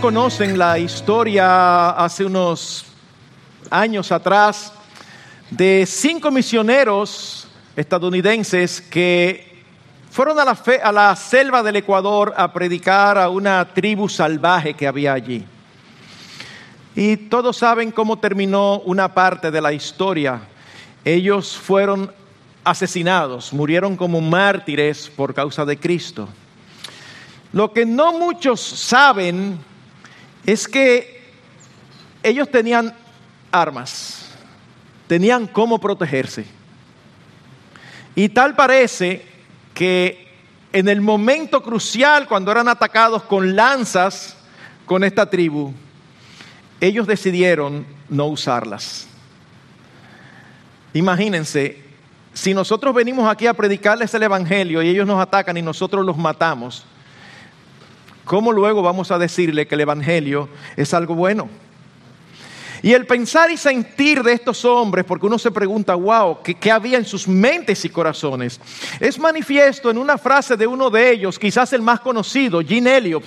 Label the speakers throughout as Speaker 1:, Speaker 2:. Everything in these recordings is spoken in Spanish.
Speaker 1: conocen la historia hace unos años atrás de cinco misioneros estadounidenses que fueron a la, a la, selva del Ecuador a predicar a una tribu salvaje que había allí. Y todos saben cómo terminó una parte de la historia. Ellos fueron asesinados, murieron como mártires por causa de Cristo. Lo que no muchos saben es que ellos tenían armas, tenían cómo protegerse. Y tal parece que en el momento crucial, cuando eran atacados con lanzas con esta tribu, ellos decidieron no usarlas. Imagínense, si nosotros venimos aquí a predicarles el Evangelio y ellos nos atacan y nosotros los matamos, ¿cómo luego vamos a decirle que el Evangelio es algo bueno? Y el pensar y sentir de estos hombres, porque uno se pregunta, wow, ¿qué, había en sus mentes y corazones? Es manifiesto en una frase de uno de ellos, quizás el más conocido, Gene Elliot,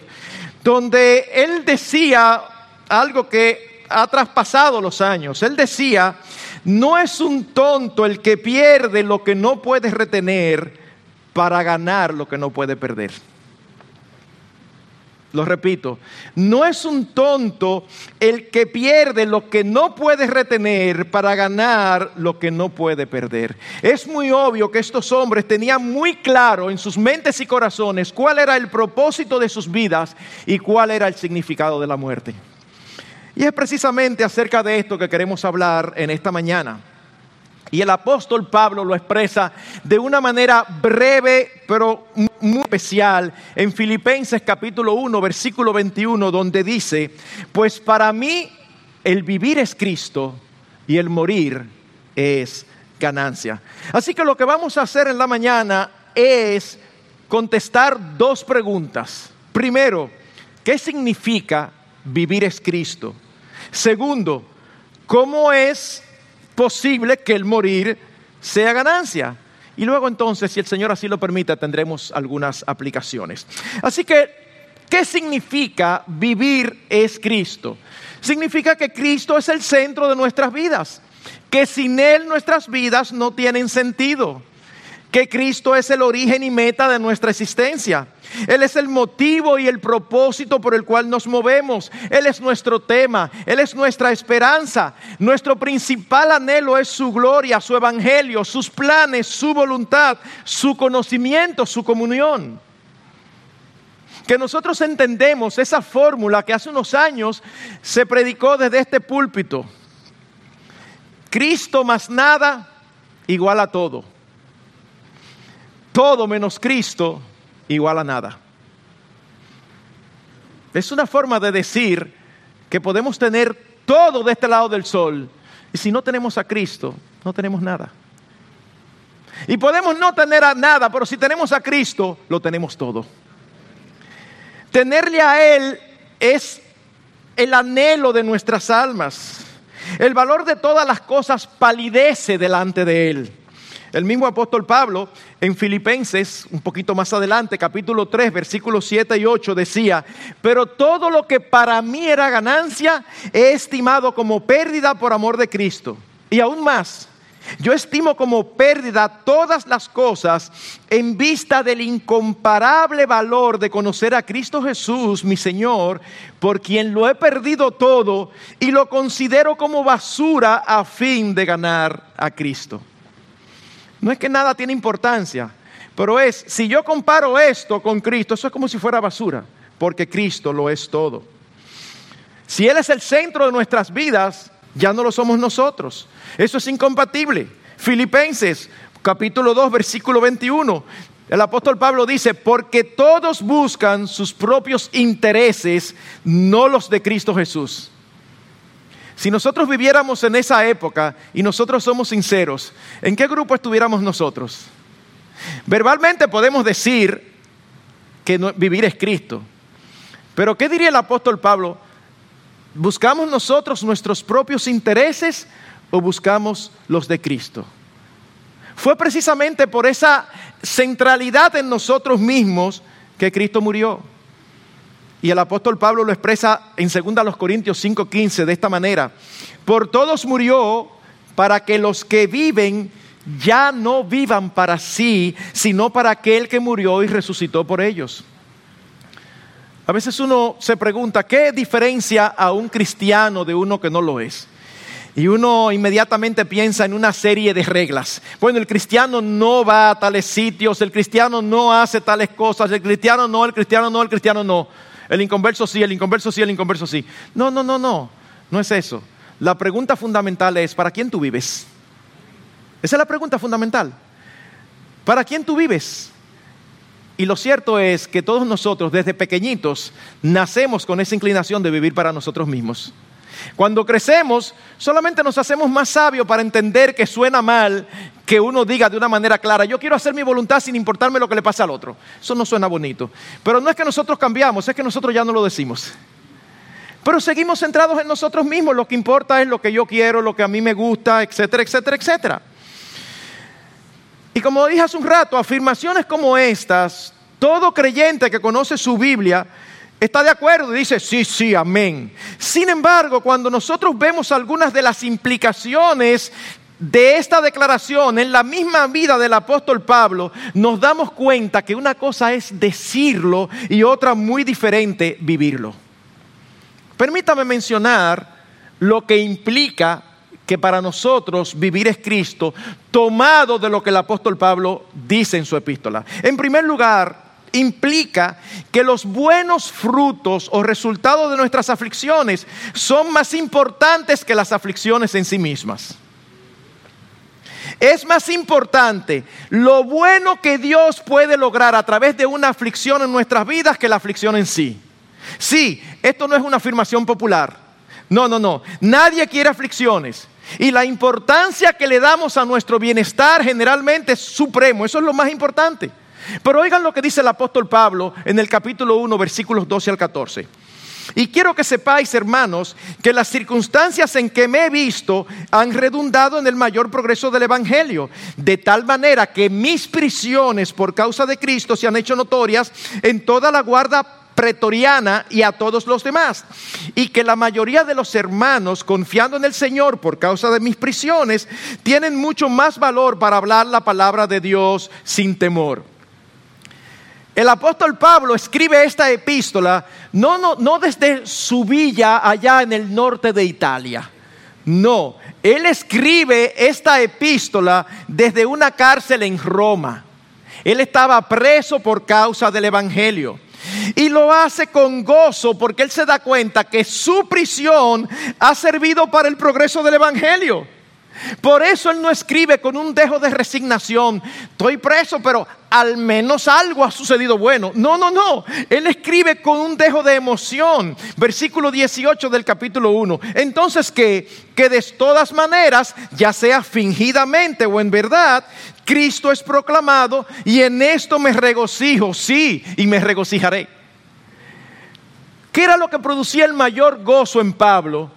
Speaker 1: donde él decía algo que ha traspasado los años. Él decía, no es un tonto el que pierde lo que no puede retener para ganar lo que no puede perder. Lo repito, no es un tonto el que pierde lo que no puede retener para ganar lo que no puede perder. Es muy obvio que estos hombres tenían muy claro en sus mentes y corazones cuál era el propósito de sus vidas y cuál era el significado de la muerte. Y es precisamente acerca de esto que queremos hablar en esta mañana. Y el apóstol Pablo lo expresa de una manera breve, pero muy especial, en Filipenses capítulo 1, versículo 21, donde dice, pues para mí el vivir es Cristo y el morir es ganancia. Así que lo que vamos a hacer en la mañana es contestar dos preguntas. Primero, ¿qué significa vivir es Cristo? Segundo, ¿cómo es posible que el morir sea ganancia? Y luego entonces, si el Señor así lo permite, tendremos algunas aplicaciones. Así que, ¿qué significa vivir es Cristo? Significa que Cristo es el centro de nuestras vidas, que sin Él nuestras vidas no tienen sentido que Cristo es el origen y meta de nuestra existencia. Él es el motivo y el propósito por el cual nos movemos. Él es nuestro tema, Él es nuestra esperanza. Nuestro principal anhelo es su gloria, su evangelio, sus planes, su voluntad, su conocimiento, su comunión. Que nosotros entendemos esa fórmula que hace unos años se predicó desde este púlpito. Cristo más nada igual a todo todo menos Cristo igual a nada. Es una forma de decir que podemos tener todo de este lado del sol y si no tenemos a Cristo, no tenemos nada. Y podemos no tener a nada, pero si tenemos a Cristo, lo tenemos todo. Tenerle a Él es el anhelo de nuestras almas. El valor de todas las cosas palidece delante de Él. El mismo apóstol Pablo en Filipenses, un poquito más adelante, capítulo 3, versículos 7 y 8, decía, pero todo lo que para mí era ganancia, he estimado como pérdida por amor de Cristo. Y aún más, yo estimo como pérdida todas las cosas en vista del incomparable valor de conocer a Cristo Jesús, mi Señor, por quien lo he perdido todo y lo considero como basura a fin de ganar a Cristo. No es que nada tiene importancia, pero es, si yo comparo esto con Cristo, eso es como si fuera basura, porque Cristo lo es todo. Si Él es el centro de nuestras vidas, ya no lo somos nosotros. Eso es incompatible. Filipenses capítulo 2, versículo 21. El apóstol Pablo dice, porque todos buscan sus propios intereses, no los de Cristo Jesús. Si nosotros viviéramos en esa época y nosotros somos sinceros, ¿en qué grupo estuviéramos nosotros? Verbalmente podemos decir que vivir es Cristo. Pero ¿qué diría el apóstol Pablo? ¿Buscamos nosotros nuestros propios intereses o buscamos los de Cristo? Fue precisamente por esa centralidad en nosotros mismos que Cristo murió. Y el apóstol Pablo lo expresa en 2 Corintios 5:15 de esta manera. Por todos murió para que los que viven ya no vivan para sí, sino para aquel que murió y resucitó por ellos. A veces uno se pregunta, ¿qué diferencia a un cristiano de uno que no lo es? Y uno inmediatamente piensa en una serie de reglas. Bueno, el cristiano no va a tales sitios, el cristiano no hace tales cosas, el cristiano no, el cristiano no, el cristiano no. El inconverso sí, el inconverso sí, el inconverso sí. No, no, no, no, no es eso. La pregunta fundamental es, ¿para quién tú vives? Esa es la pregunta fundamental. ¿Para quién tú vives? Y lo cierto es que todos nosotros desde pequeñitos nacemos con esa inclinación de vivir para nosotros mismos. Cuando crecemos, solamente nos hacemos más sabios para entender que suena mal que uno diga de una manera clara, yo quiero hacer mi voluntad sin importarme lo que le pasa al otro. Eso no suena bonito. Pero no es que nosotros cambiamos, es que nosotros ya no lo decimos. Pero seguimos centrados en nosotros mismos, lo que importa es lo que yo quiero, lo que a mí me gusta, etcétera, etcétera, etcétera. Y como dije hace un rato, afirmaciones como estas, todo creyente que conoce su Biblia está de acuerdo y dice, sí, sí, amén. Sin embargo, cuando nosotros vemos algunas de las implicaciones de esta declaración en la misma vida del apóstol Pablo, nos damos cuenta que una cosa es decirlo y otra muy diferente vivirlo. Permítame mencionar lo que implica que para nosotros vivir es Cristo, tomado de lo que el apóstol Pablo dice en su epístola. En primer lugar, implica que los buenos frutos o resultados de nuestras aflicciones son más importantes que las aflicciones en sí mismas. Es más importante lo bueno que Dios puede lograr a través de una aflicción en nuestras vidas que la aflicción en sí. Sí, esto no es una afirmación popular. No, no, no. Nadie quiere aflicciones. Y la importancia que le damos a nuestro bienestar generalmente es supremo. Eso es lo más importante. Pero oigan lo que dice el apóstol Pablo en el capítulo 1, versículos 12 al 14. Y quiero que sepáis, hermanos, que las circunstancias en que me he visto han redundado en el mayor progreso del Evangelio, de tal manera que mis prisiones por causa de Cristo se han hecho notorias en toda la guarda pretoriana y a todos los demás. Y que la mayoría de los hermanos, confiando en el Señor por causa de mis prisiones, tienen mucho más valor para hablar la palabra de Dios sin temor. El apóstol Pablo escribe esta epístola no, no, no desde su villa allá en el norte de Italia. No, él escribe esta epístola desde una cárcel en Roma. Él estaba preso por causa del Evangelio. Y lo hace con gozo porque él se da cuenta que su prisión ha servido para el progreso del Evangelio. Por eso él no escribe con un dejo de resignación, estoy preso, pero al menos algo ha sucedido bueno. No, no, no. Él escribe con un dejo de emoción. Versículo 18 del capítulo 1. Entonces que, que de todas maneras, ya sea fingidamente o en verdad, Cristo es proclamado y en esto me regocijo, sí, y me regocijaré. ¿Qué era lo que producía el mayor gozo en Pablo?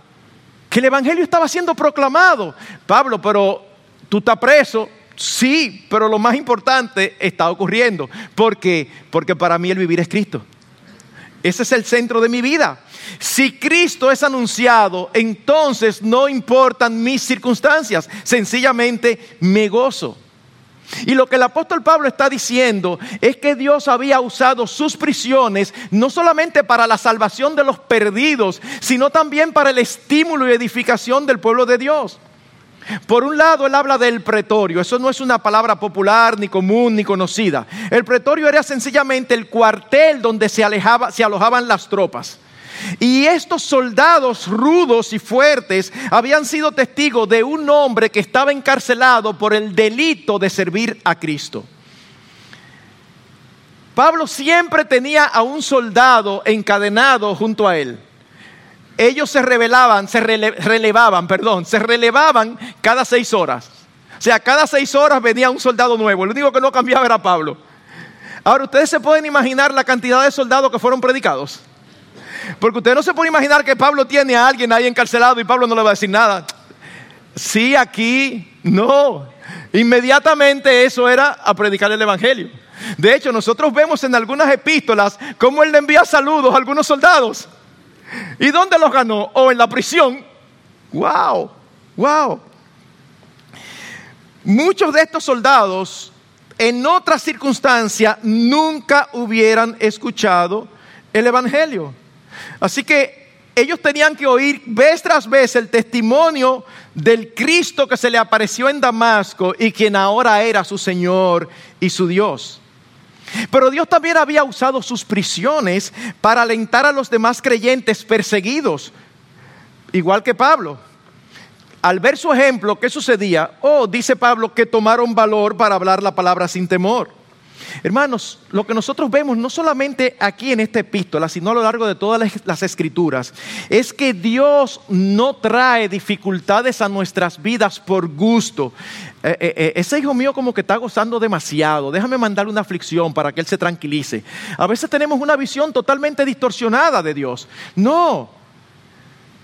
Speaker 1: Que el Evangelio estaba siendo proclamado. Pablo, pero tú estás preso. Sí, pero lo más importante está ocurriendo. ¿Por qué? Porque para mí el vivir es Cristo. Ese es el centro de mi vida. Si Cristo es anunciado, entonces no importan mis circunstancias, sencillamente me gozo. Y lo que el apóstol Pablo está diciendo es que Dios había usado sus prisiones no solamente para la salvación de los perdidos, sino también para el estímulo y edificación del pueblo de Dios. Por un lado, él habla del pretorio. Eso no es una palabra popular, ni común, ni conocida. El pretorio era sencillamente el cuartel donde se, se alojaban las tropas. Y estos soldados rudos y fuertes habían sido testigos de un hombre que estaba encarcelado por el delito de servir a Cristo. Pablo siempre tenía a un soldado encadenado junto a él. Ellos se revelaban, se relevaban, perdón, se relevaban cada seis horas. O sea, cada seis horas venía un soldado nuevo. El único que no cambiaba era Pablo. Ahora, ustedes se pueden imaginar la cantidad de soldados que fueron predicados. Porque usted no se puede imaginar que Pablo tiene a alguien ahí encarcelado y Pablo no le va a decir nada. Sí, aquí, no. Inmediatamente eso era a predicar el Evangelio. De hecho, nosotros vemos en algunas epístolas cómo él le envía saludos a algunos soldados. ¿Y dónde los ganó? O en la prisión. ¡Wow! ¡Wow! Muchos de estos soldados en otra circunstancia nunca hubieran escuchado el Evangelio. Así que ellos tenían que oír vez tras vez el testimonio del Cristo que se le apareció en Damasco y quien ahora era su Señor y su Dios. Pero Dios también había usado sus prisiones para alentar a los demás creyentes perseguidos, igual que Pablo. Al ver su ejemplo, ¿qué sucedía? Oh, dice Pablo, que tomaron valor para hablar la palabra sin temor. Hermanos, lo que nosotros vemos no solamente aquí en esta epístola, sino a lo largo de todas las escrituras, es que Dios no trae dificultades a nuestras vidas por gusto. Eh, eh, eh, ese hijo mío como que está gozando demasiado, déjame mandarle una aflicción para que él se tranquilice. A veces tenemos una visión totalmente distorsionada de Dios. No,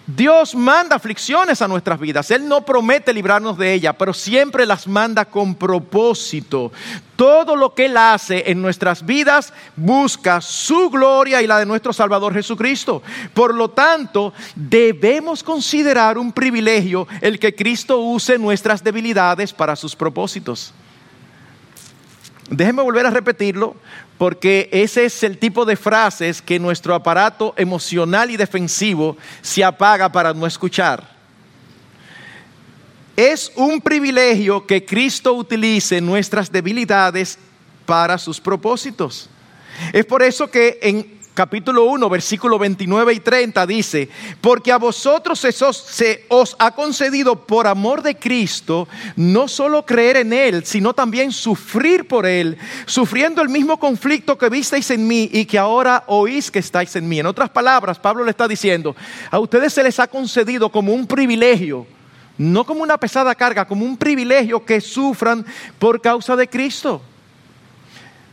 Speaker 1: Dios manda aflicciones a nuestras vidas. Él no promete librarnos de ellas, pero siempre las manda con propósito. Todo lo que Él hace en nuestras vidas busca su gloria y la de nuestro Salvador Jesucristo. Por lo tanto, debemos considerar un privilegio el que Cristo use nuestras debilidades para sus propósitos. Déjenme volver a repetirlo porque ese es el tipo de frases que nuestro aparato emocional y defensivo se apaga para no escuchar. Es un privilegio que Cristo utilice nuestras debilidades para sus propósitos. Es por eso que en capítulo 1, versículo 29 y 30 dice, porque a vosotros se os ha concedido por amor de Cristo no solo creer en Él, sino también sufrir por Él, sufriendo el mismo conflicto que visteis en mí y que ahora oís que estáis en mí. En otras palabras, Pablo le está diciendo, a ustedes se les ha concedido como un privilegio, no como una pesada carga, como un privilegio que sufran por causa de Cristo.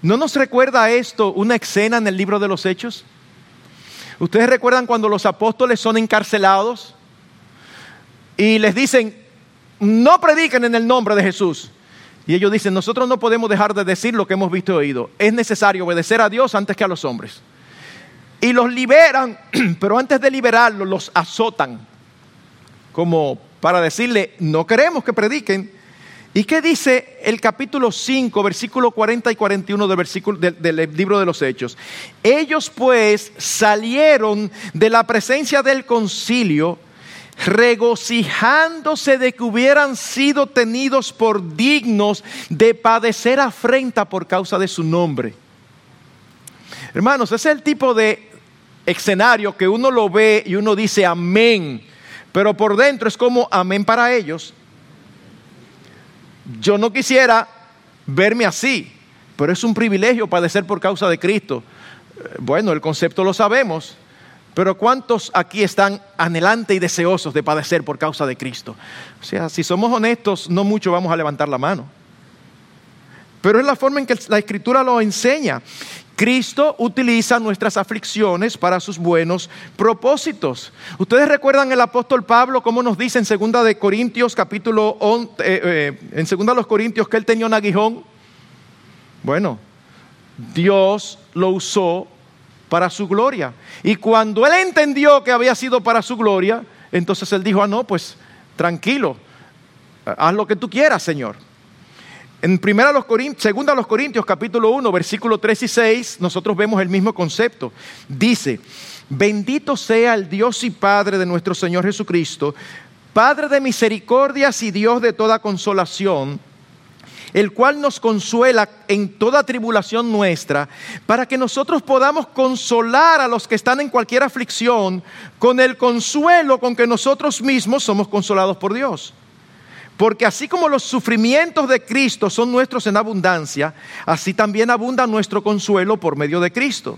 Speaker 1: ¿No nos recuerda esto una escena en el libro de los Hechos? ¿Ustedes recuerdan cuando los apóstoles son encarcelados y les dicen, no prediquen en el nombre de Jesús? Y ellos dicen, nosotros no podemos dejar de decir lo que hemos visto y oído. Es necesario obedecer a Dios antes que a los hombres. Y los liberan, pero antes de liberarlos los azotan, como para decirle, no queremos que prediquen, ¿Y qué dice el capítulo 5, versículo 40 y 41 del, versículo, del, libro de los Hechos? Ellos pues salieron de la presencia del concilio regocijándose de que hubieran sido tenidos por dignos de padecer afrenta por causa de su nombre. Hermanos, ese es el tipo de escenario que uno lo ve y uno dice amén, pero por dentro es como amén para ellos yo no quisiera verme así, pero es un privilegio padecer por causa de Cristo. Eh, bueno, el concepto lo sabemos, pero ¿cuántos aquí están anhelantes y deseosos de padecer por causa de Cristo? O sea, si somos honestos, no mucho vamos a levantar la mano. Pero es la forma en que la Escritura lo enseña. Cristo utiliza nuestras aflicciones para sus buenos propósitos. Ustedes recuerdan el apóstol Pablo cómo nos dice en segunda de Corintios capítulo eh, eh, en segunda de los Corintios que él tenía un aguijón. Bueno, Dios lo usó para su gloria. Y cuando él entendió que había sido para su gloria, entonces él dijo, ah, no, pues tranquilo, haz lo que tú quieras, Señor. En primera los Corintios, segunda los Corintios, capítulo 1, versículo 3 y 6, nosotros vemos el mismo concepto. Dice, bendito sea el Dios y Padre de nuestro Señor Jesucristo, Padre de misericordias y Dios de toda consolación, el cual nos consuela en toda tribulación nuestra, para que nosotros podamos consolar a los que están en cualquier aflicción con el consuelo con que nosotros mismos somos consolados por Dios. Porque así como los sufrimientos de Cristo son nuestros en abundancia, así también abunda nuestro consuelo por medio de Cristo.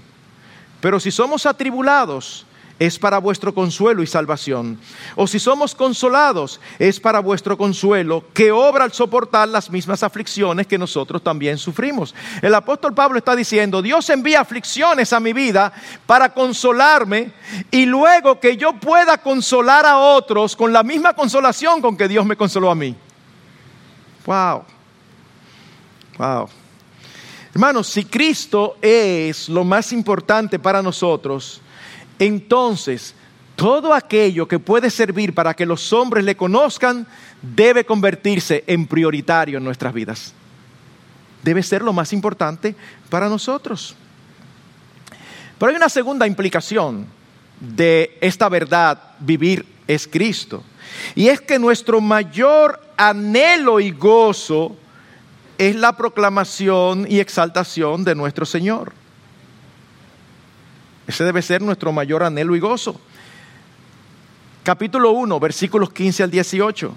Speaker 1: Pero si somos atribulados, es para vuestro consuelo y salvación. O si somos consolados, es para vuestro consuelo, que obra al soportar las mismas aflicciones que nosotros también sufrimos. El apóstol Pablo está diciendo, Dios envía aflicciones a mi vida para consolarme y luego que yo pueda consolar a otros con la misma consolación con que Dios me consoló a mí. Wow. Wow. Hermanos, si Cristo es lo más importante para nosotros, entonces todo aquello que puede servir para que los hombres le conozcan debe convertirse en prioritario en nuestras vidas. Debe ser lo más importante para nosotros. Pero hay una segunda implicación de esta verdad, vivir es Cristo. Y es que nuestro mayor anhelo y gozo es la proclamación y exaltación de nuestro Señor. Ese debe ser nuestro mayor anhelo y gozo. Capítulo 1, versículos 15 al 18.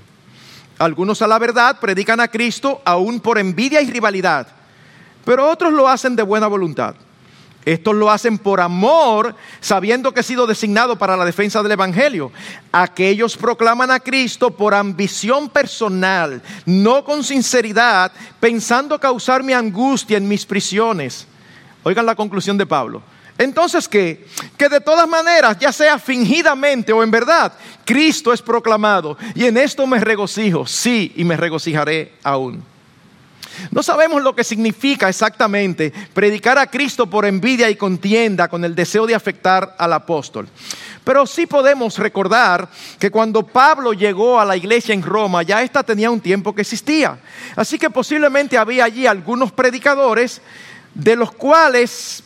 Speaker 1: Algunos a la verdad predican a Cristo aún por envidia y rivalidad, pero otros lo hacen de buena voluntad. Estos lo hacen por amor, sabiendo que he sido designado para la defensa del Evangelio. Aquellos proclaman a Cristo por ambición personal, no con sinceridad, pensando causar mi angustia en mis prisiones. Oigan la conclusión de Pablo. Entonces, ¿qué? Que de todas maneras, ya sea fingidamente o en verdad, Cristo es proclamado. Y en esto me regocijo, sí, y me regocijaré aún. No sabemos lo que significa exactamente predicar a Cristo por envidia y contienda con el deseo de afectar al apóstol. Pero sí podemos recordar que cuando Pablo llegó a la iglesia en Roma, ya ésta tenía un tiempo que existía. Así que posiblemente había allí algunos predicadores de los cuales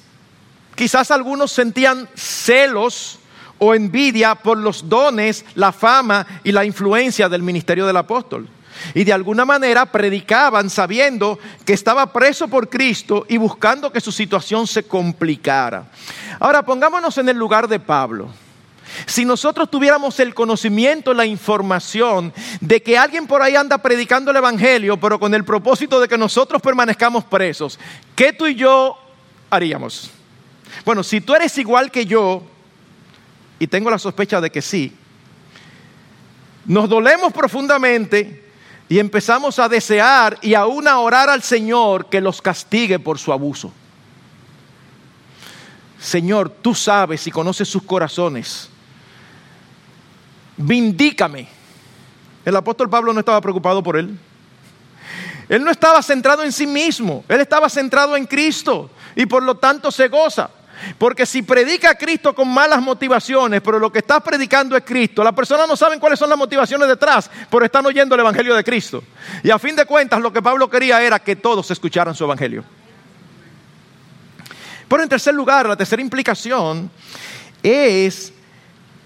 Speaker 1: quizás algunos sentían celos o envidia por los dones, la fama y la influencia del ministerio del apóstol. Y de alguna manera predicaban sabiendo que estaba preso por Cristo y buscando que su situación se complicara. Ahora pongámonos en el lugar de Pablo. Si nosotros tuviéramos el conocimiento, la información de que alguien por ahí anda predicando el Evangelio, pero con el propósito de que nosotros permanezcamos presos, ¿qué tú y yo haríamos? Bueno, si tú eres igual que yo, y tengo la sospecha de que sí, nos dolemos profundamente y empezamos a desear y aún a orar al Señor que los castigue por su abuso. Señor, tú sabes y conoces sus corazones. Vindícame. El apóstol Pablo no estaba preocupado por él. Él no estaba centrado en sí mismo, él estaba centrado en Cristo y por lo tanto se goza. Porque si predica a Cristo con malas motivaciones, pero lo que está predicando es Cristo, las personas no saben cuáles son las motivaciones detrás, pero están oyendo el Evangelio de Cristo. Y a fin de cuentas, lo que Pablo quería era que todos escucharan su Evangelio. Pero en tercer lugar, la tercera implicación es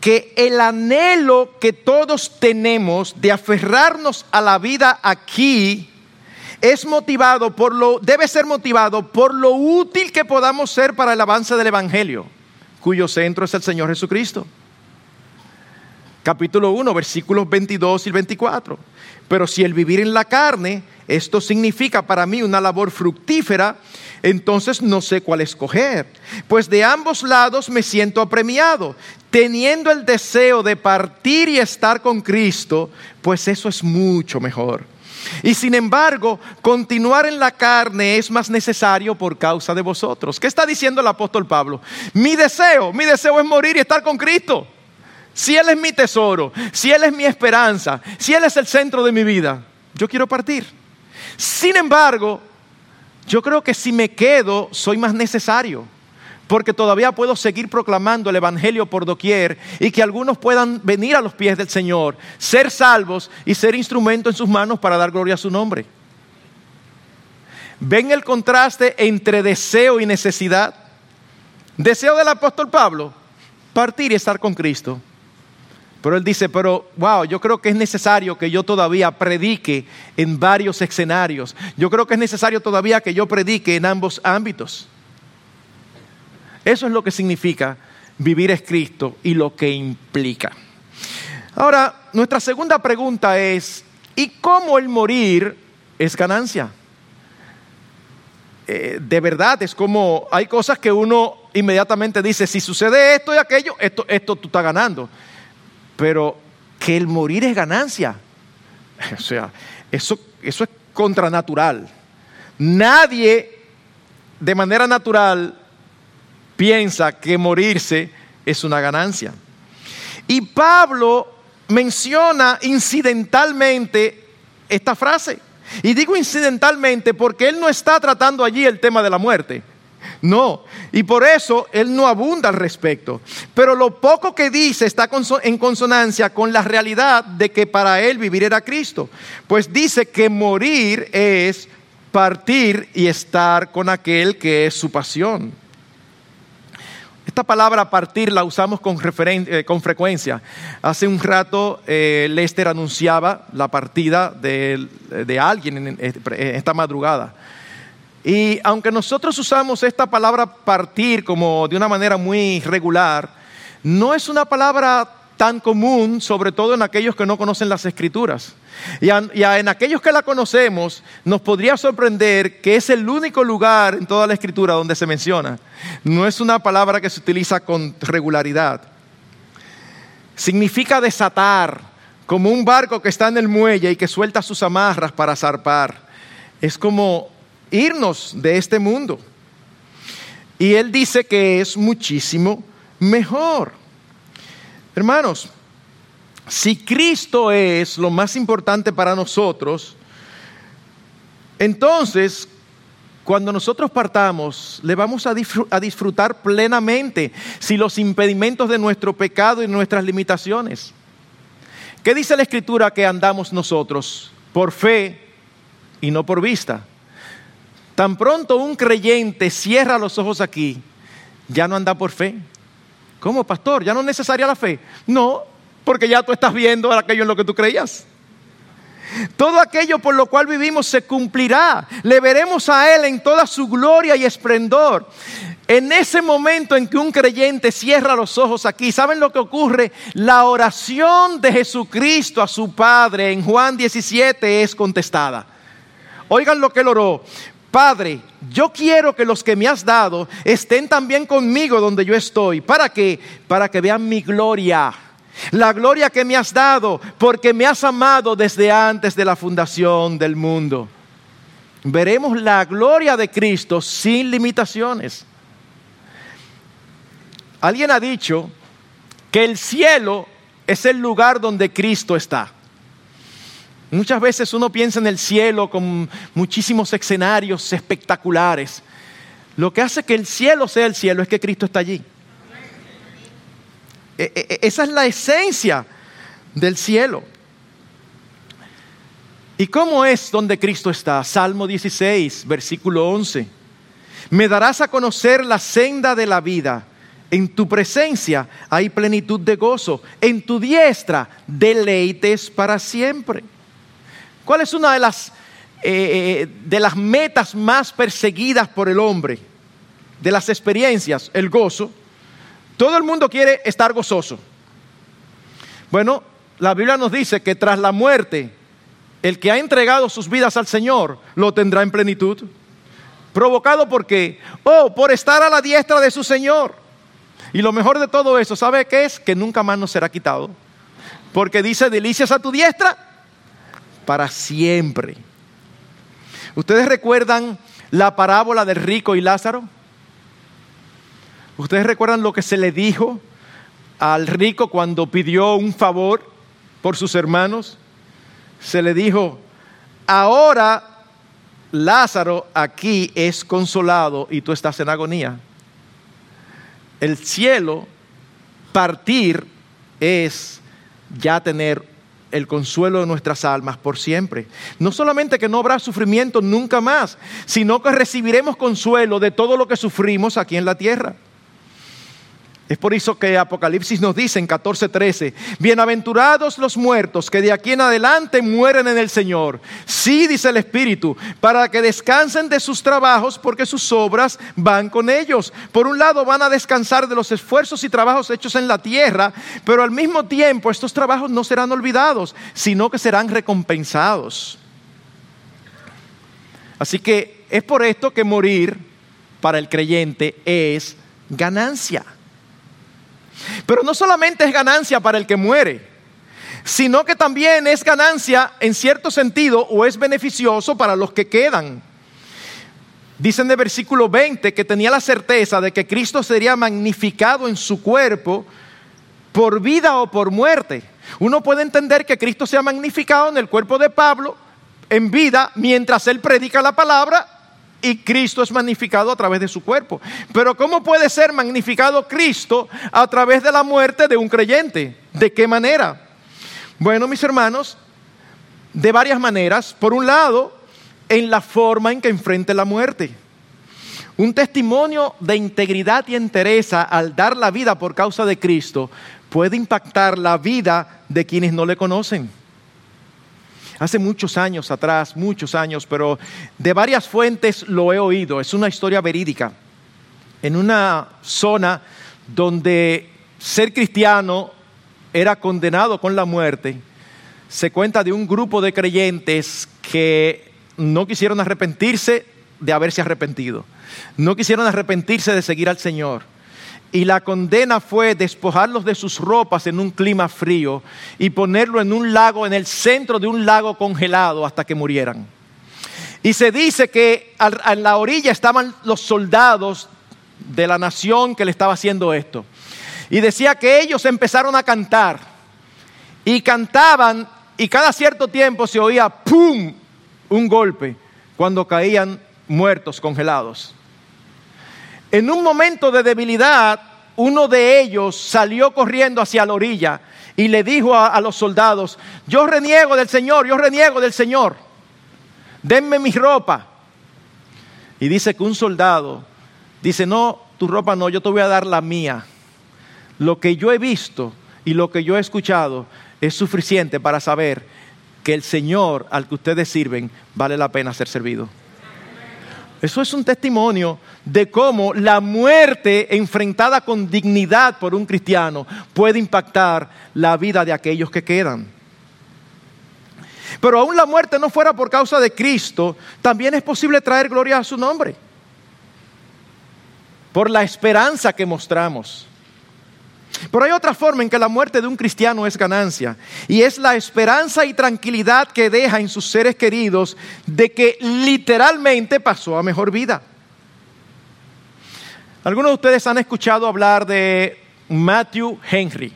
Speaker 1: que el anhelo que todos tenemos de aferrarnos a la vida aquí es motivado por lo, debe ser motivado por lo útil que podamos ser para el avance del Evangelio, cuyo centro es el Señor Jesucristo. Capítulo 1, versículos 22 y 24. Pero si el vivir en la carne, esto significa para mí una labor fructífera, entonces no sé cuál escoger. Pues de ambos lados me siento apremiado, teniendo el deseo de partir y estar con Cristo, pues eso es mucho mejor. Y sin embargo, continuar en la carne es más necesario por causa de vosotros. ¿Qué está diciendo el apóstol Pablo? Mi deseo, mi deseo es morir y estar con Cristo. Si Él es mi tesoro, si Él es mi esperanza, si Él es el centro de mi vida, yo quiero partir. Sin embargo, yo creo que si me quedo, soy más necesario porque todavía puedo seguir proclamando el Evangelio por doquier y que algunos puedan venir a los pies del Señor, ser salvos y ser instrumento en sus manos para dar gloria a su nombre. ¿Ven el contraste entre deseo y necesidad? Deseo del apóstol Pablo, partir y estar con Cristo. Pero él dice, pero wow, yo creo que es necesario que yo todavía predique en varios escenarios. Yo creo que es necesario todavía que yo predique en ambos ámbitos. Eso es lo que significa vivir es Cristo y lo que implica. Ahora, nuestra segunda pregunta es, ¿y cómo el morir es ganancia? Eh, de verdad, es como, hay cosas que uno inmediatamente dice, si sucede esto y aquello, esto, esto tú estás ganando. Pero que el morir es ganancia. O sea, eso, eso es contranatural. Nadie de manera natural piensa que morirse es una ganancia. Y Pablo menciona incidentalmente esta frase. Y digo incidentalmente porque él no está tratando allí el tema de la muerte. No, y por eso él no abunda al respecto. Pero lo poco que dice está en consonancia con la realidad de que para él vivir era Cristo. Pues dice que morir es partir y estar con aquel que es su pasión. Esta palabra partir la usamos con, eh, con frecuencia. Hace un rato eh, Lester anunciaba la partida de, de alguien en, en esta madrugada. Y aunque nosotros usamos esta palabra partir como de una manera muy regular, no es una palabra tan común, sobre todo en aquellos que no conocen las escrituras. Y, en aquellos que la conocemos, nos podría sorprender que es el único lugar en toda la escritura donde se menciona. No es una palabra que se utiliza con regularidad. Significa desatar, como un barco que está en el muelle y que suelta sus amarras para zarpar. Es como irnos de este mundo. Y él dice que es muchísimo mejor. Hermanos, si Cristo es lo más importante para nosotros, entonces cuando nosotros partamos, le vamos a, disfrutar plenamente si los impedimentos de nuestro pecado y nuestras limitaciones. ¿Qué dice la Escritura que andamos nosotros? Por fe y no por vista. Tan pronto un creyente cierra los ojos aquí, ya no anda por fe. ¿Cómo, pastor? ¿Ya no es necesaria la fe? No, porque ya tú estás viendo aquello en lo que tú creías. Todo aquello por lo cual vivimos se cumplirá. Le veremos a Él en toda su gloria y esplendor. En ese momento en que un creyente cierra los ojos aquí, ¿saben lo que ocurre? La oración de Jesucristo a su Padre en Juan 17 es contestada. Oigan lo que él oró. Padre, yo quiero que los que me has dado estén también conmigo donde yo estoy. ¿Para qué? Para que vean mi gloria. La gloria que me has dado porque me has amado desde antes de la fundación del mundo. Veremos la gloria de Cristo sin limitaciones. Alguien ha dicho que el cielo es el lugar donde Cristo está. Muchas veces uno piensa en el cielo con muchísimos escenarios espectaculares. Lo que hace que el cielo sea el cielo es que Cristo está allí. E, e, e, esa es la esencia del cielo. ¿Y cómo es donde Cristo está? Salmo 16, versículo 11. Me darás a conocer la senda de la vida. En tu presencia hay plenitud de gozo. En tu diestra deleites para siempre. ¿Cuál es una de las, eh, eh, de las metas más perseguidas por el hombre? De las experiencias, el gozo. Todo el mundo quiere estar gozoso. Bueno, la Biblia nos dice que tras la muerte, el que ha entregado sus vidas al Señor lo tendrá en plenitud. ¿Provocado por qué? Oh, por estar a la diestra de su Señor. Y lo mejor de todo eso, ¿sabe qué es? Que nunca más nos será quitado. Porque dice, delicias a tu diestra para siempre. ¿Ustedes recuerdan la parábola del rico y Lázaro? ¿Ustedes recuerdan lo que se le dijo al rico cuando pidió un favor por sus hermanos? Se le dijo, ahora Lázaro aquí es consolado y tú estás en agonía. El cielo, partir, es ya tener el consuelo de nuestras almas por siempre. No solamente que no habrá sufrimiento nunca más, sino que recibiremos consuelo de todo lo que sufrimos aquí en la tierra. Es por eso que Apocalipsis nos dice en 14:13, bienaventurados los muertos que de aquí en adelante mueren en el Señor. Sí, dice el Espíritu, para que descansen de sus trabajos porque sus obras van con ellos. Por un lado van a descansar de los esfuerzos y trabajos hechos en la tierra, pero al mismo tiempo estos trabajos no serán olvidados, sino que serán recompensados. Así que es por esto que morir para el creyente es ganancia. Pero no solamente es ganancia para el que muere, sino que también es ganancia en cierto sentido o es beneficioso para los que quedan. Dicen de versículo 20 que tenía la certeza de que Cristo sería magnificado en su cuerpo por vida o por muerte. Uno puede entender que Cristo sea magnificado en el cuerpo de Pablo en vida mientras Él predica la palabra y Cristo es magnificado a través de su cuerpo. Pero ¿cómo puede ser magnificado Cristo a través de la muerte de un creyente? ¿De qué manera? Bueno, mis hermanos, de varias maneras. Por un lado, en la forma en que enfrente la muerte. Un testimonio de integridad y entereza al dar la vida por causa de Cristo puede impactar la vida de quienes no le conocen. Hace muchos años atrás, muchos años, pero de varias fuentes lo he oído, es una historia verídica. En una zona donde ser cristiano era condenado con la muerte, se cuenta de un grupo de creyentes que no quisieron arrepentirse de haberse arrepentido, no quisieron arrepentirse de seguir al Señor y la condena fue despojarlos de sus ropas en un clima frío y ponerlo en un lago, en el centro de un lago congelado hasta que murieran. Y se dice que a la orilla estaban los soldados de la nación que le estaba haciendo esto. Y decía que ellos empezaron a cantar. Y cantaban y cada cierto tiempo se oía ¡pum! un golpe cuando caían muertos, congelados. En un momento de debilidad, uno de ellos salió corriendo hacia la orilla y le dijo a, los soldados, yo reniego del Señor, yo reniego del Señor, denme mi ropa. Y dice que un soldado dice, no, tu ropa no, yo te voy a dar la mía. Lo que yo he visto y lo que yo he escuchado es suficiente para saber que el Señor al que ustedes sirven vale la pena ser servido. Eso es un testimonio de cómo la muerte enfrentada con dignidad por un cristiano puede impactar la vida de aquellos que quedan. Pero aún la muerte no fuera por causa de Cristo, también es posible traer gloria a su nombre. Por la esperanza que mostramos. Pero hay otra forma en que la muerte de un cristiano es ganancia, y es la esperanza y tranquilidad que deja en sus seres queridos de que literalmente pasó a mejor vida. Algunos de ustedes han escuchado hablar de Matthew Henry.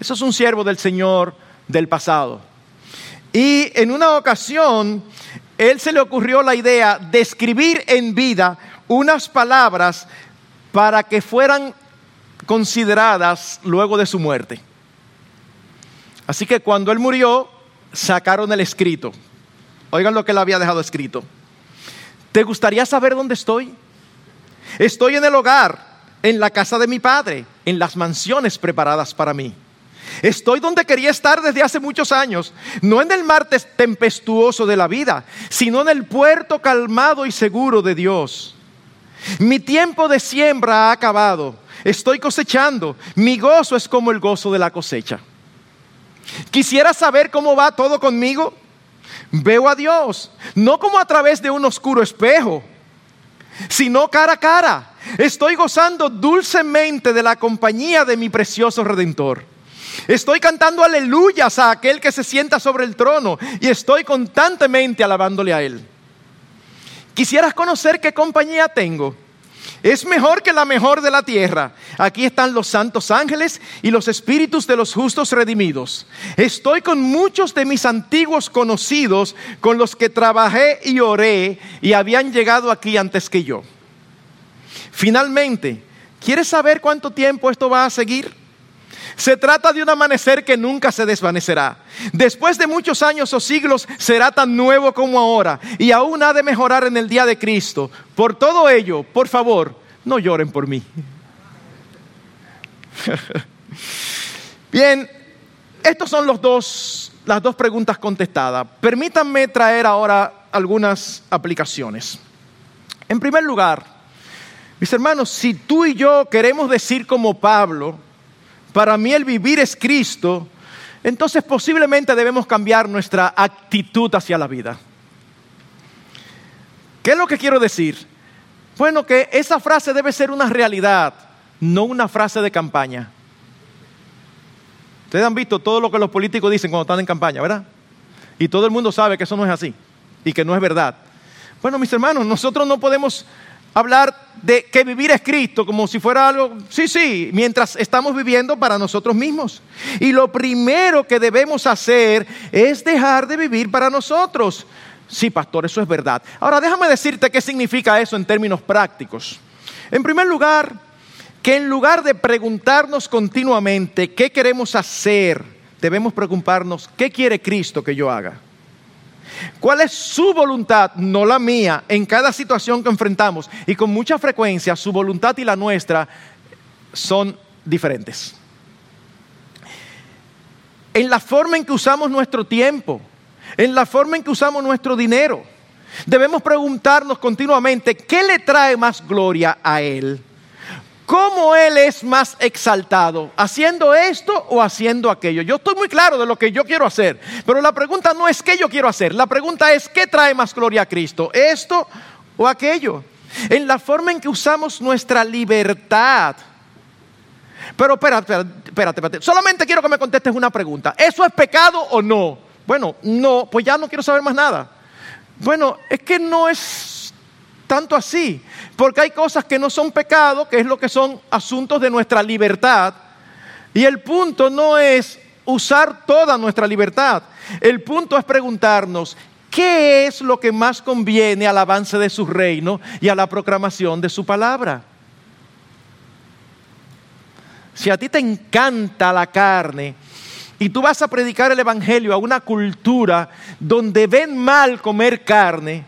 Speaker 1: Eso es un siervo del Señor del pasado. Y en una ocasión, él se le ocurrió la idea de escribir en vida unas palabras para que fueran consideradas luego de su muerte. Así que cuando él murió, sacaron el escrito. Oigan lo que él había dejado escrito. ¿Te gustaría saber dónde estoy? Estoy en el hogar, en la casa de mi padre, en las mansiones preparadas para mí. Estoy donde quería estar desde hace muchos años, no en el mar tempestuoso de la vida, sino en el puerto calmado y seguro de Dios. Mi tiempo de siembra ha acabado Estoy cosechando. Mi gozo es como el gozo de la cosecha. Quisiera saber cómo va todo conmigo. Veo a Dios, no como a través de un oscuro espejo, sino cara a cara. Estoy gozando dulcemente de la compañía de mi precioso Redentor. Estoy cantando aleluyas a aquel que se sienta sobre el trono y estoy constantemente alabándole a Él. Quisieras conocer qué compañía tengo es mejor que la mejor de la tierra. Aquí están los santos ángeles y los espíritus de los justos redimidos. Estoy con muchos de mis antiguos conocidos con los que trabajé y oré y habían llegado aquí antes que yo. Finalmente, ¿quieres saber cuánto tiempo esto va a seguir? Se trata de un amanecer que nunca se desvanecerá. Después de muchos años o siglos será tan nuevo como ahora y aún ha de mejorar en el día de Cristo. Por todo ello, por favor, no lloren por mí. Bien, estas son los dos, las dos preguntas contestadas. Permítanme traer ahora algunas aplicaciones. En primer lugar, mis hermanos, si tú y yo queremos decir como Pablo, para mí el vivir es Cristo, entonces posiblemente debemos cambiar nuestra actitud hacia la vida. ¿Qué es lo que quiero decir? Bueno, que esa frase debe ser una realidad, no una frase de campaña. Ustedes han visto todo lo que los políticos dicen cuando están en campaña, ¿verdad? Y todo el mundo sabe que eso no es así y que no es verdad. Bueno, mis hermanos, nosotros no podemos hablar de que vivir es Cristo como si fuera algo, sí, sí, mientras estamos viviendo para nosotros mismos. Y lo primero que debemos hacer es dejar de vivir para nosotros. Sí, pastor, eso es verdad. Ahora déjame decirte qué significa eso en términos prácticos. En primer lugar, que en lugar de preguntarnos continuamente qué queremos hacer, debemos preocuparnos qué quiere Cristo que yo haga. ¿Cuál es su voluntad, no la mía, en cada situación que enfrentamos? Y con mucha frecuencia su voluntad y la nuestra son diferentes. En la forma en que usamos nuestro tiempo, en la forma en que usamos nuestro dinero, debemos preguntarnos continuamente, ¿qué le trae más gloria a Él? ¿Cómo Él es más exaltado? ¿Haciendo esto o haciendo aquello? Yo estoy muy claro de lo que yo quiero hacer, pero la pregunta no es qué yo quiero hacer, la pregunta es qué trae más gloria a Cristo, esto o aquello. En la forma en que usamos nuestra libertad. Pero espérate, espérate, espérate, solamente quiero que me contestes una pregunta. ¿Eso es pecado o no? Bueno, no, pues ya no quiero saber más nada. Bueno, es que no es tanto así. Porque hay cosas que no son pecado, que es lo que son asuntos de nuestra libertad. Y el punto no es usar toda nuestra libertad. El punto es preguntarnos, ¿qué es lo que más conviene al avance de su reino y a la proclamación de su palabra? Si a ti te encanta la carne y tú vas a predicar el Evangelio a una cultura donde ven mal comer carne,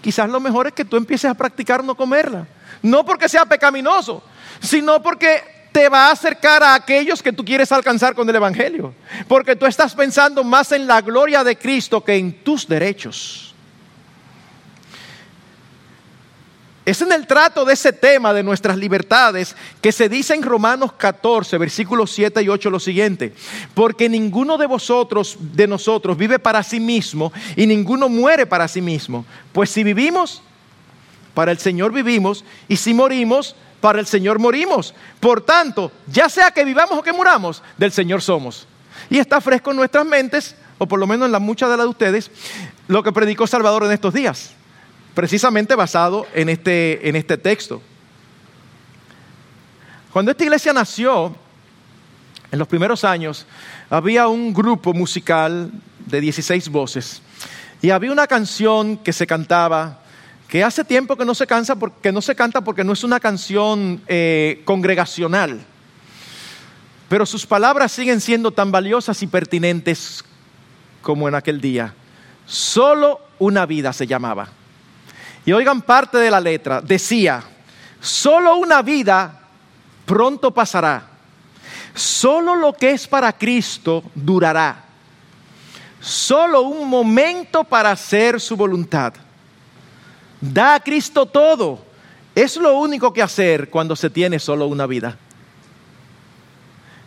Speaker 1: quizás lo mejor es que tú empieces a practicar no comerla. No porque sea pecaminoso, sino porque te va a acercar a aquellos que tú quieres alcanzar con el Evangelio. Porque tú estás pensando más en la gloria de Cristo que en tus derechos. Es en el trato de ese tema de nuestras libertades que se dice en Romanos 14, versículos 7 y 8 lo siguiente, porque ninguno de vosotros, de nosotros, vive para sí mismo y ninguno muere para sí mismo. Pues si vivimos, para el Señor vivimos y si morimos, para el Señor morimos. Por tanto, ya sea que vivamos o que muramos, del Señor somos. Y está fresco en nuestras mentes, o por lo menos en la muchas de las de ustedes, lo que predicó Salvador en estos días precisamente basado en este, en este texto. Cuando esta iglesia nació, en los primeros años, había un grupo musical de 16 voces y había una canción que se cantaba que hace tiempo que no se, cansa porque, no se canta porque no es una canción eh, congregacional, pero sus palabras siguen siendo tan valiosas y pertinentes como en aquel día. Solo una vida se llamaba. Oigan parte de la letra. Decía, solo una vida pronto pasará. Solo lo que es para Cristo durará. Solo un momento para hacer su voluntad. Da a Cristo todo. Es lo único que hacer cuando se tiene solo una vida.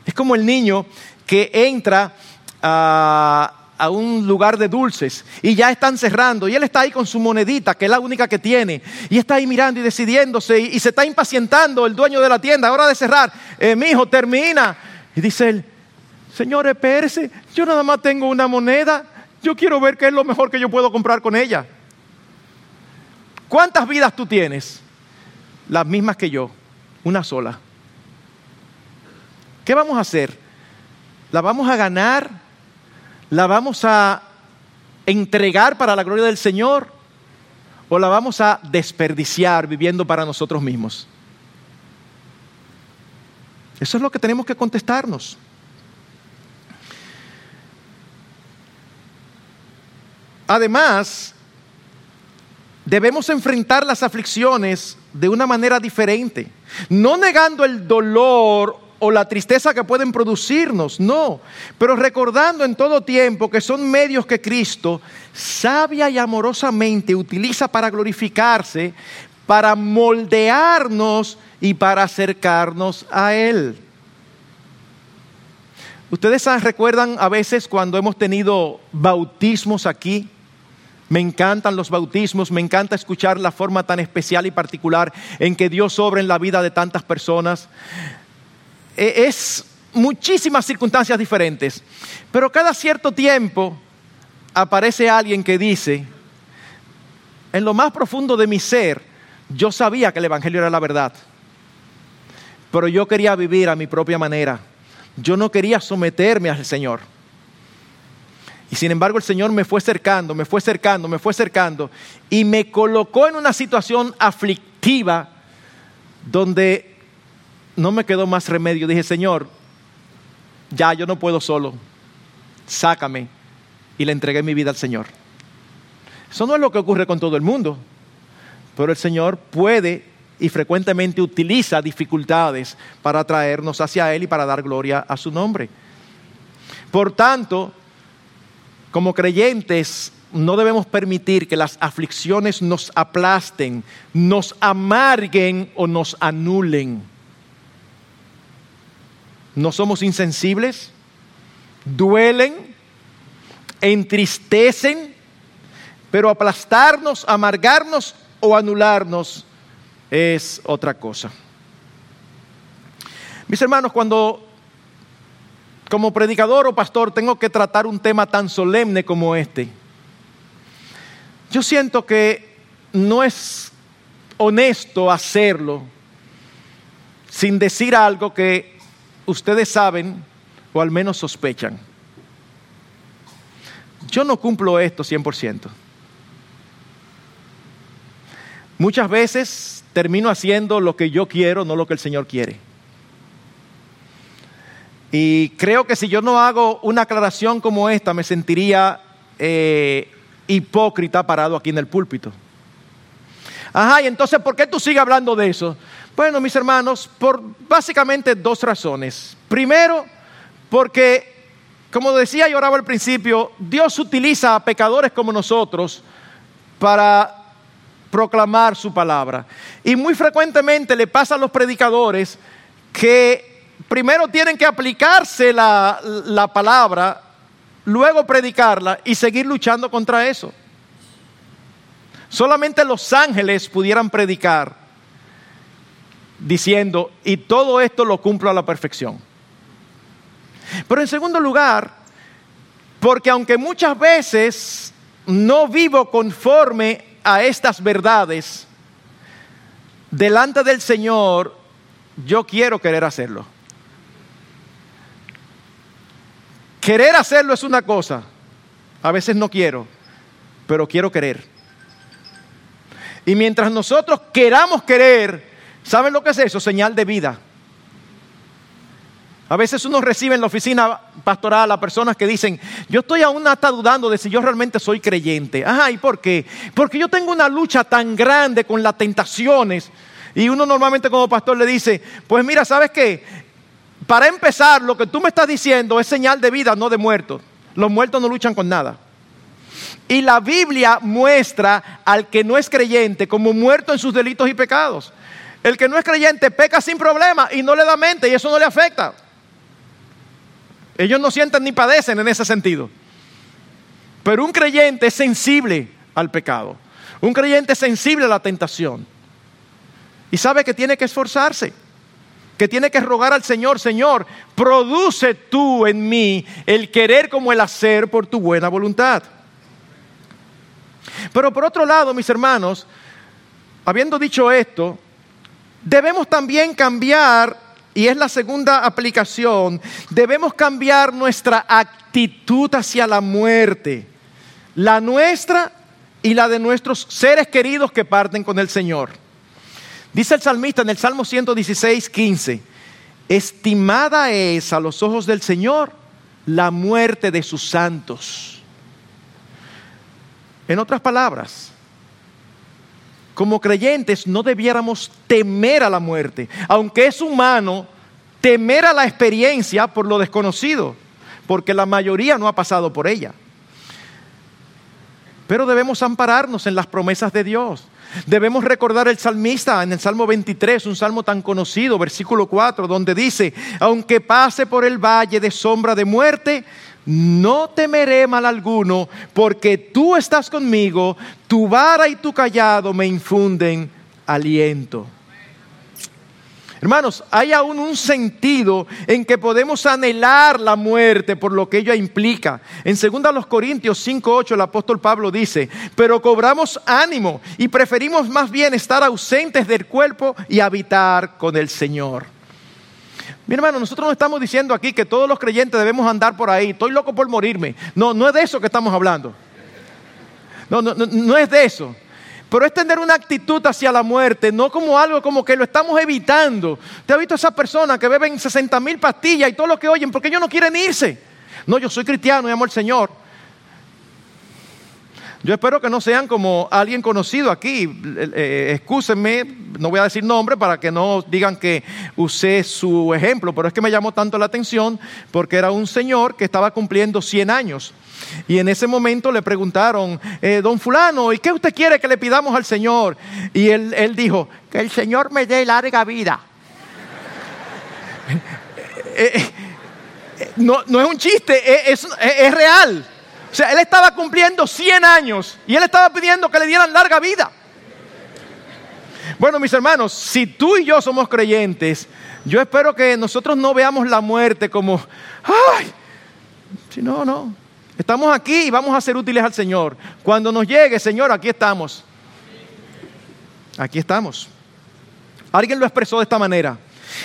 Speaker 1: Es como el niño que entra a a un lugar de dulces y ya están cerrando y él está ahí con su monedita, que es la única que tiene, y está ahí mirando y decidiéndose y, se está impacientando el dueño de la tienda, hora de cerrar, eh, mi hijo, termina. Y dice él, señor, espérese, yo nada más tengo una moneda, yo quiero ver qué es lo mejor que yo puedo comprar con ella. ¿Cuántas vidas tú tienes? Las mismas que yo, una sola. ¿Qué vamos a hacer? ¿La vamos a ganar? ¿La vamos a entregar para la gloria del Señor o la vamos a desperdiciar viviendo para nosotros mismos? Eso es lo que tenemos que contestarnos. Además, debemos enfrentar las aflicciones de una manera diferente, no negando el dolor o la tristeza que pueden producirnos, no, pero recordando en todo tiempo que son medios que Cristo sabia y amorosamente utiliza para glorificarse, para moldearnos y para acercarnos a Él. Ustedes recuerdan a veces cuando hemos tenido bautismos aquí, me encantan los bautismos, me encanta escuchar la forma tan especial y particular en que Dios obra en la vida de tantas personas. E-, es muchísimas circunstancias diferentes, pero cada cierto tiempo aparece alguien que dice, en lo más profundo de mi ser, yo sabía que el Evangelio era la verdad, pero yo quería vivir a mi propia manera, yo no quería someterme al Señor. Y sin embargo el Señor me fue cercando, me fue cercando, me fue cercando y me colocó en una situación aflictiva donde no me quedó más remedio. Dije, Señor, ya yo no puedo solo, sácame. Y le entregué mi vida al Señor. Eso no es lo que ocurre con todo el mundo, pero el Señor puede y frecuentemente utiliza dificultades para traernos hacia Él y para dar gloria a su nombre. Por tanto, como creyentes, no debemos permitir que las aflicciones nos aplasten, nos amarguen o nos anulen. No somos insensibles, duelen, entristecen, pero aplastarnos, amargarnos o anularnos es otra cosa. Mis hermanos, cuando como predicador o pastor tengo que tratar un tema tan solemne como este, yo siento que no es honesto hacerlo sin decir algo que ustedes saben o al menos sospechan. Yo no cumplo esto 100%. Muchas veces termino haciendo lo que yo quiero, no lo que el Señor quiere. Y creo que si yo no hago una aclaración como esta, me sentiría eh, hipócrita parado aquí en el púlpito. Ajá, y entonces, ¿por qué tú sigues hablando de eso? Bueno, mis hermanos, por básicamente dos razones. Primero, porque, como decía yo ahora al principio, Dios utiliza a pecadores como nosotros para proclamar su palabra. Y muy frecuentemente le pasa a los predicadores que primero tienen que aplicarse la, la palabra luego predicarla y seguir luchando contra eso. Solamente los ángeles pudieran predicar diciendo, y todo esto lo cumplo a la perfección. Pero en segundo lugar, porque aunque muchas veces no vivo conforme a estas verdades, delante del Señor, yo quiero querer hacerlo. Querer hacerlo es una cosa, a veces no quiero, pero quiero querer. Y mientras nosotros queramos querer, ¿saben lo que es eso? Señal de vida. A veces uno recibe en la oficina pastoral a personas que dicen, yo estoy aún hasta dudando de si yo realmente soy creyente. Ajá, ¿y por qué? Porque yo tengo una lucha tan grande con las tentaciones. Y uno normalmente como pastor le dice, pues mira, ¿sabes qué? Para empezar, lo que tú me estás diciendo es señal de vida, no de muertos. Los muertos no luchan con nada. Y la Biblia muestra al que no es creyente como muerto en sus delitos y pecados. El que no es creyente peca sin problema y no le da mente y eso no le afecta. Ellos no sienten ni padecen en ese sentido. Pero un creyente es sensible al pecado. Un creyente es sensible a la tentación. Y sabe que tiene que esforzarse que tiene que rogar al Señor, Señor, produce tú en mí el querer como el hacer por tu buena voluntad. Pero por otro lado, mis hermanos, habiendo dicho esto, debemos también cambiar, y es la segunda aplicación, debemos cambiar nuestra actitud hacia la muerte, la nuestra y la de nuestros seres queridos que parten con el Señor. Dice el salmista en el Salmo 116, 15, estimada es a los ojos del Señor la muerte de sus santos. En otras palabras, como creyentes no debiéramos temer a la muerte, aunque es humano temer a la experiencia por lo desconocido, porque la mayoría no ha pasado por ella. Pero debemos ampararnos en las promesas de Dios. Debemos recordar el salmista en el Salmo 23, un salmo tan conocido, versículo 4, donde dice, aunque pase por el valle de sombra de muerte, no temeré mal alguno, porque tú estás conmigo, tu vara y tu callado me infunden aliento. Hermanos, hay aún un sentido en que podemos anhelar la muerte por lo que ella implica. En 2 Corintios 5:8 el apóstol Pablo dice, "Pero cobramos ánimo y preferimos más bien estar ausentes del cuerpo y habitar con el Señor." Mi hermano, nosotros no estamos diciendo aquí que todos los creyentes debemos andar por ahí. Estoy loco por morirme. No, no es de eso que estamos hablando. No, no, no, es de eso. Pero es tener una actitud hacia la muerte, no como algo como que lo estamos evitando. ¿Te ha visto esas personas que beben 60 mil pastillas y todo lo que oyen porque ellos no quieren irse? No, yo soy cristiano y amo al Señor. Yo espero que no sean como alguien conocido aquí. Eh, excúsenme, no voy a decir nombre para que no digan que usé su ejemplo, pero es que me llamó tanto la atención porque era un señor que estaba cumpliendo 100 años. Y en ese momento le preguntaron, eh, don fulano, ¿y qué usted quiere que le pidamos al Señor? Y él, él dijo, que el Señor me dé larga vida. Eh, no, no, es un chiste, es, es, es real. O sea, él estaba cumpliendo 100 años y él estaba pidiendo que le dieran larga vida. Bueno, mis hermanos, si tú y yo somos creyentes, yo espero que nosotros no veamos la muerte como, ay, si no, no. Estamos aquí y vamos a ser útiles al Señor. Cuando nos llegue, Señor, aquí estamos. Aquí estamos. Alguien lo expresó de esta manera.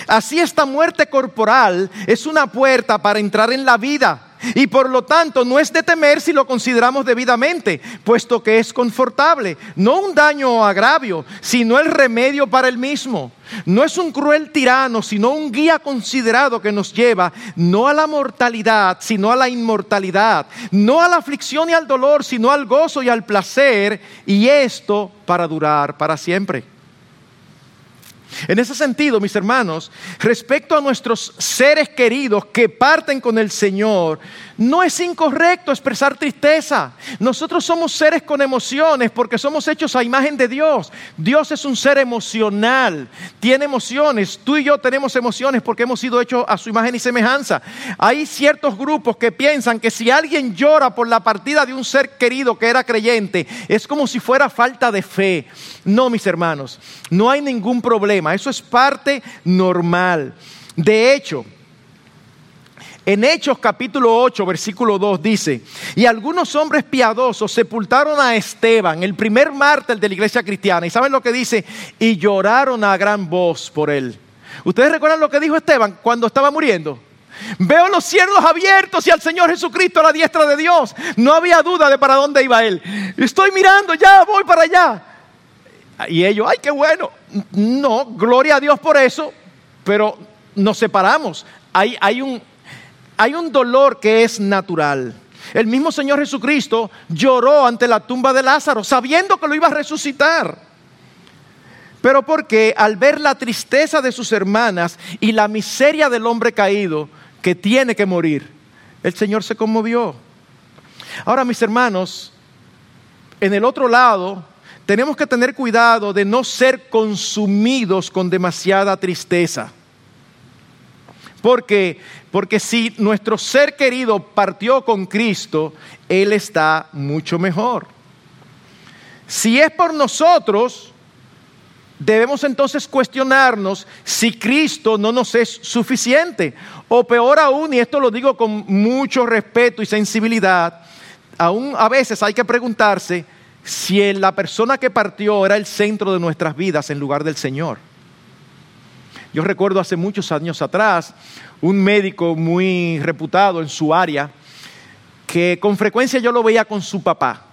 Speaker 1: Así esta muerte corporal es una puerta para entrar en la vida y por lo tanto no es de temer si lo consideramos debidamente, puesto que es confortable, no un daño o agravio, sino el remedio para el mismo. No es un cruel tirano, sino un guía considerado que nos lleva no a la mortalidad, sino a la inmortalidad, no a la aflicción y al dolor, sino al gozo y al placer, y esto para durar para siempre. En ese sentido, mis hermanos, respecto a nuestros seres queridos que parten con el Señor, no es incorrecto expresar tristeza. Nosotros somos seres con emociones porque somos hechos a imagen de Dios. Dios es un ser emocional, tiene emociones. Tú y yo tenemos emociones porque hemos sido hechos a su imagen y semejanza. Hay ciertos grupos que piensan que si alguien llora por la partida de un ser querido que era creyente, es como si fuera falta de fe. No, mis hermanos, no hay ningún problema. Eso es parte normal. De hecho, en Hechos capítulo 8, versículo 2 dice, y algunos hombres piadosos sepultaron a Esteban, el primer mártir de la iglesia cristiana. ¿Y saben lo que dice? Y lloraron a gran voz por él. ¿Ustedes recuerdan lo que dijo Esteban cuando estaba muriendo? Veo los cielos abiertos y al Señor Jesucristo a la diestra de Dios. No había duda de para dónde iba él. Estoy mirando, ya voy para allá. Y ellos, ay, qué bueno. No, gloria a Dios por eso, pero nos separamos. Hay, hay, un, dolor que es natural. El mismo Señor Jesucristo lloró ante la tumba de Lázaro, sabiendo que lo iba a resucitar. Pero porque al ver la tristeza de sus hermanas y la miseria del hombre caído que tiene que morir, el Señor se conmovió. Ahora, mis hermanos, en el otro lado, tenemos que tener cuidado de no ser consumidos con demasiada tristeza. Porque, porque si nuestro ser querido partió con Cristo, Él está mucho mejor. Si es por nosotros, debemos entonces cuestionarnos si Cristo no nos es suficiente. O peor aún, y esto lo digo con mucho respeto y sensibilidad, aún a veces hay que preguntarse si la persona que partió era el centro de nuestras vidas en lugar del Señor. Yo recuerdo hace muchos años atrás un médico muy reputado en su área que con frecuencia yo lo veía con su papá.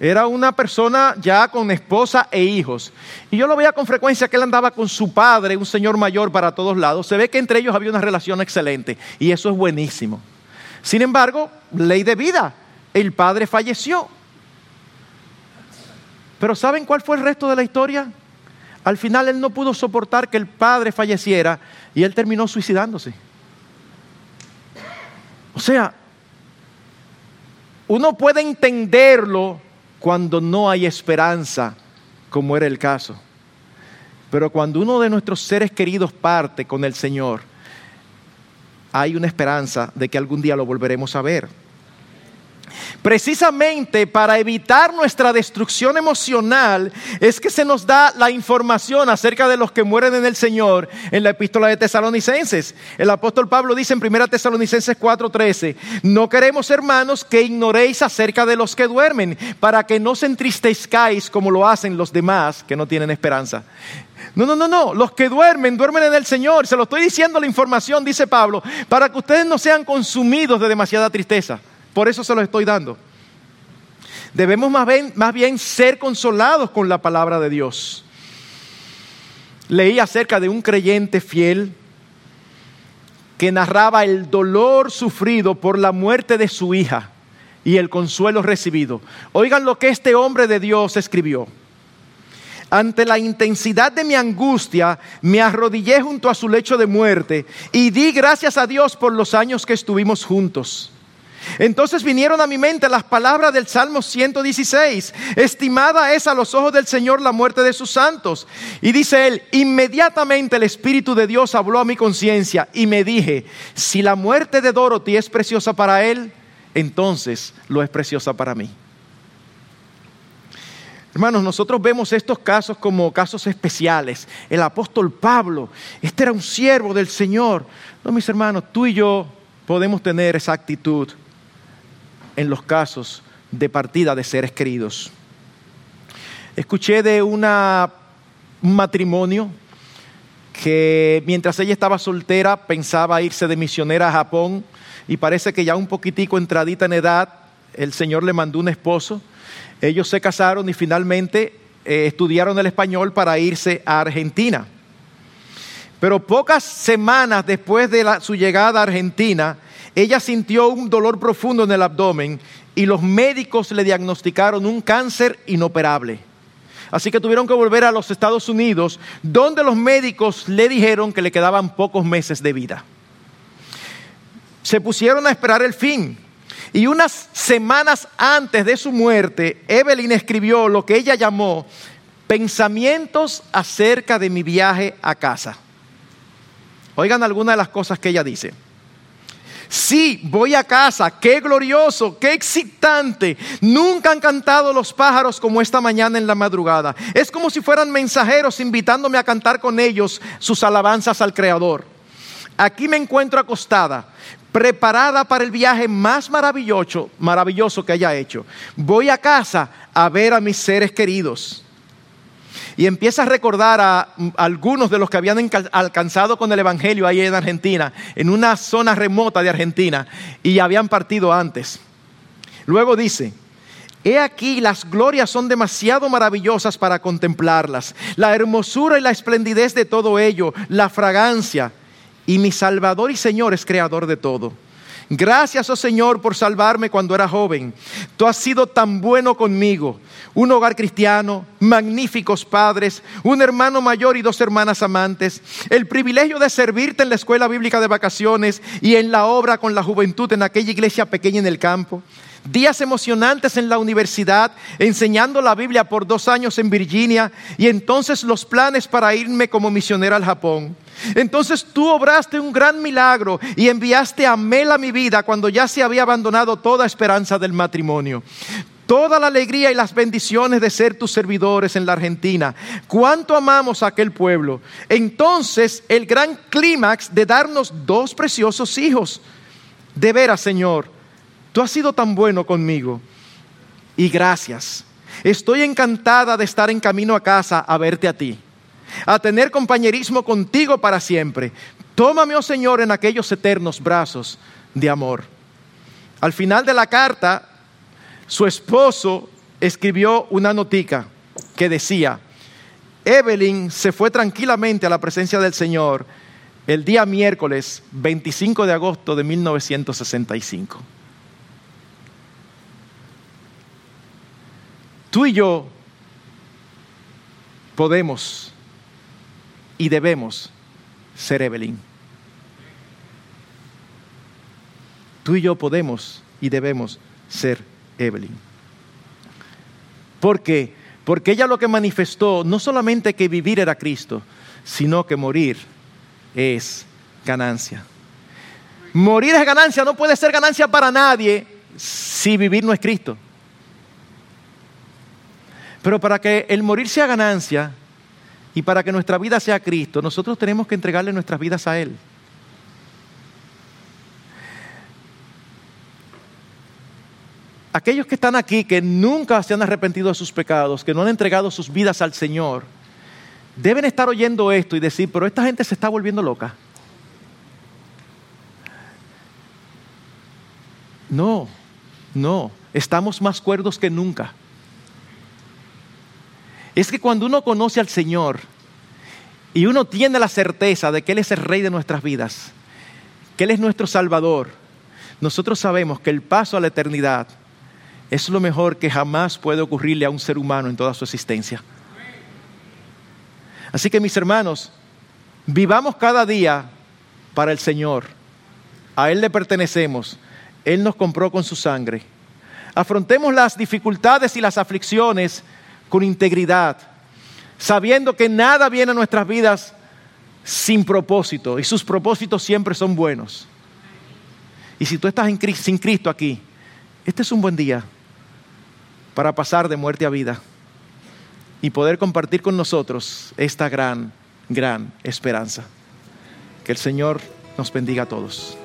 Speaker 1: Era una persona ya con esposa e hijos. Y yo lo veía con frecuencia que él andaba con su padre, un señor mayor para todos lados. Se ve que entre ellos había una relación excelente. Y eso es buenísimo. Sin embargo, ley de vida. El padre falleció. Pero ¿saben cuál fue el resto de la historia? Al final él no pudo soportar que el padre falleciera y él terminó suicidándose. O sea, uno puede entenderlo cuando no hay esperanza, como era el caso. Pero cuando uno de nuestros seres queridos parte con el Señor, hay una esperanza de que algún día lo volveremos a ver. Precisamente para evitar nuestra destrucción emocional es que se nos da la información acerca de los que mueren en el Señor en la epístola de Tesalonicenses. El apóstol Pablo dice en 1 Tesalonicenses 4:13, no queremos hermanos que ignoréis acerca de los que duermen, para que no se entristezcáis como lo hacen los demás que no tienen esperanza. No, no, no, no. Los que duermen, duermen en el Señor. Se lo estoy diciendo la información, dice Pablo, para que ustedes no sean consumidos de demasiada tristeza. Por eso se los estoy dando. Debemos más bien, más bien ser consolados con la palabra de Dios. Leí acerca de un creyente fiel que narraba el dolor sufrido por la muerte de su hija y el consuelo recibido. Oigan lo que este hombre de Dios escribió. Ante la intensidad de mi angustia, me arrodillé junto a su lecho de muerte y di gracias a Dios por los años que estuvimos juntos. Entonces vinieron a mi mente las palabras del Salmo 116. Estimada es a los ojos del Señor la muerte de sus santos. Y dice él, inmediatamente el Espíritu de Dios habló a mi conciencia y me dije, si la muerte de Dorothy es preciosa para él, entonces lo es preciosa para mí. Hermanos, nosotros vemos estos casos como casos especiales. El apóstol Pablo, este era un siervo del Señor. No, mis hermanos, tú y yo podemos tener esa actitud en los casos de partida de seres queridos. Escuché de un matrimonio que mientras ella estaba soltera pensaba irse de misionera a Japón y parece que ya un poquitico entradita en edad, el Señor le mandó un esposo. Ellos se casaron y finalmente eh, estudiaron el español para irse a Argentina. Pero pocas semanas después de su llegada a Argentina, ella sintió un dolor profundo en el abdomen y los médicos le diagnosticaron un cáncer inoperable. Así que tuvieron que volver a los Estados Unidos, donde los médicos le dijeron que le quedaban pocos meses de vida. Se pusieron a esperar el fin. Y unas semanas antes de su muerte, Evelyn escribió lo que ella llamó pensamientos acerca de mi viaje a casa. Oigan algunas de las cosas que ella dice. Sí, voy a casa, qué glorioso, qué excitante. Nunca han cantado los pájaros como esta mañana en la madrugada. Es como si fueran mensajeros invitándome a cantar con ellos sus alabanzas al Creador. Aquí me encuentro acostada, preparada para el viaje más maravilloso, maravilloso que haya hecho. Voy a casa a ver a mis seres queridos y empieza a recordar a algunos de los que habían alcanzado con el Evangelio ahí en Argentina, en una zona remota de Argentina, y habían partido antes. Luego dice, He aquí las glorias son demasiado maravillosas para contemplarlas, la hermosura y la esplendidez de todo ello, la fragancia, y mi Salvador y Señor es creador de todo. Gracias, oh Señor, por salvarme cuando era joven. Tú has sido tan bueno conmigo. Un hogar cristiano, magníficos padres, un hermano mayor y dos hermanas amantes. El privilegio de servirte en la escuela bíblica de vacaciones y en la obra con la juventud en aquella iglesia pequeña en el campo días emocionantes en la universidad, enseñando la Biblia por dos años en Virginia y entonces los planes para irme como misionera al Japón. Entonces tú obraste un gran milagro y enviaste a Mel a mi vida cuando ya se había abandonado toda esperanza del matrimonio toda la alegría y las bendiciones de ser tus servidores en la Argentina. Cuánto amamos a aquel pueblo. Entonces, el gran clímax de darnos dos preciosos hijos. De veras, Señor, Tú has sido tan bueno conmigo y gracias. Estoy encantada de estar en camino a casa a verte a ti, a tener compañerismo contigo para siempre. Tómame, oh Señor, en aquellos eternos brazos de amor. Al final de la carta, su esposo escribió una notica que decía, Evelyn se fue tranquilamente a la presencia del Señor el día miércoles 25 de agosto de 1965. Tú y yo podemos y debemos ser Evelyn. Tú y yo podemos y debemos ser Evelyn. ¿Por qué? Porque ella lo que manifestó no solamente que vivir era Cristo, sino que morir es ganancia. Morir es ganancia, no puede ser ganancia para nadie si vivir no es Cristo. Pero para que el morir sea ganancia y para que nuestra vida sea Cristo, nosotros tenemos que entregarle nuestras vidas a Él. Aquellos que están aquí, que nunca se han arrepentido de sus pecados, que no han entregado sus vidas al Señor, deben estar oyendo esto y decir, pero esta gente se está volviendo loca. No, no, estamos más cuerdos que nunca. Es que cuando uno conoce al Señor y uno tiene la certeza de que Él es el Rey de nuestras vidas, que Él es nuestro Salvador, nosotros sabemos que el paso a la eternidad es lo mejor que jamás puede ocurrirle a un ser humano en toda su existencia. Así que mis hermanos, vivamos cada día para el Señor. A Él le pertenecemos. Él nos compró con su sangre. Afrontemos las dificultades y las aflicciones con integridad, sabiendo que nada viene a nuestras vidas sin propósito y sus propósitos siempre son buenos. Y si tú estás sin Cristo aquí, este es un buen día para pasar de muerte a vida y poder compartir con nosotros esta gran, gran esperanza. Que el Señor nos bendiga a todos.